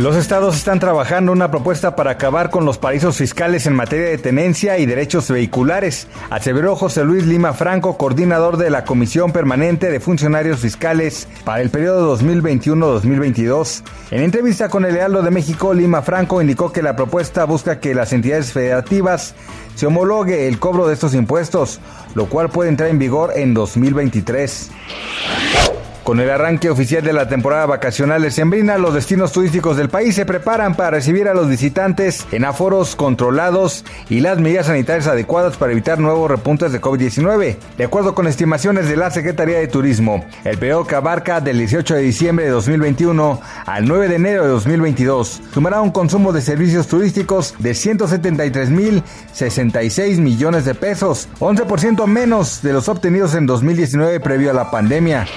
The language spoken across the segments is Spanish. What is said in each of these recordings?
Los estados están trabajando una propuesta para acabar con los paraísos fiscales en materia de tenencia y derechos vehiculares, aseveró José Luis Lima Franco, coordinador de la Comisión Permanente de Funcionarios Fiscales para el periodo 2021-2022. En entrevista con el Heraldo de México, Lima Franco indicó que la propuesta busca que las entidades federativas se homologue el cobro de estos impuestos, lo cual puede entrar en vigor en 2023. Con el arranque oficial de la temporada vacacional de Sembrina, los destinos turísticos del país se preparan para recibir a los visitantes en aforos controlados y las medidas sanitarias adecuadas para evitar nuevos repuntes de COVID-19. De acuerdo con estimaciones de la Secretaría de Turismo, el periodo que abarca del 18 de diciembre de 2021 al 9 de enero de 2022 sumará un consumo de servicios turísticos de 173.066 millones de pesos, 11% menos de los obtenidos en 2019 previo a la pandemia.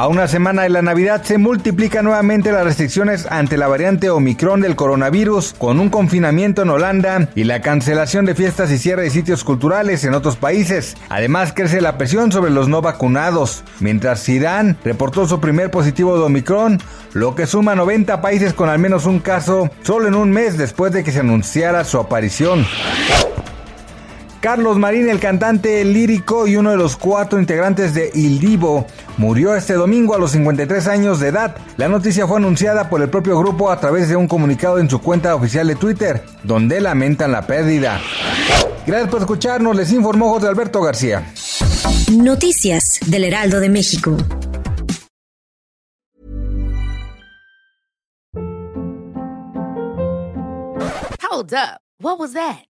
A una semana de la Navidad se multiplican nuevamente las restricciones ante la variante Omicron del coronavirus, con un confinamiento en Holanda y la cancelación de fiestas y cierre de sitios culturales en otros países. Además, crece la presión sobre los no vacunados, mientras Sudán reportó su primer positivo de Omicron, lo que suma 90 países con al menos un caso solo en un mes después de que se anunciara su aparición. Carlos Marín, el cantante lírico y uno de los cuatro integrantes de Il Divo, murió este domingo a los 53 años de edad. La noticia fue anunciada por el propio grupo a través de un comunicado en su cuenta oficial de Twitter, donde lamentan la pérdida. Gracias por escucharnos, les informó José Alberto García. Noticias del Heraldo de México. Hold up. What was that?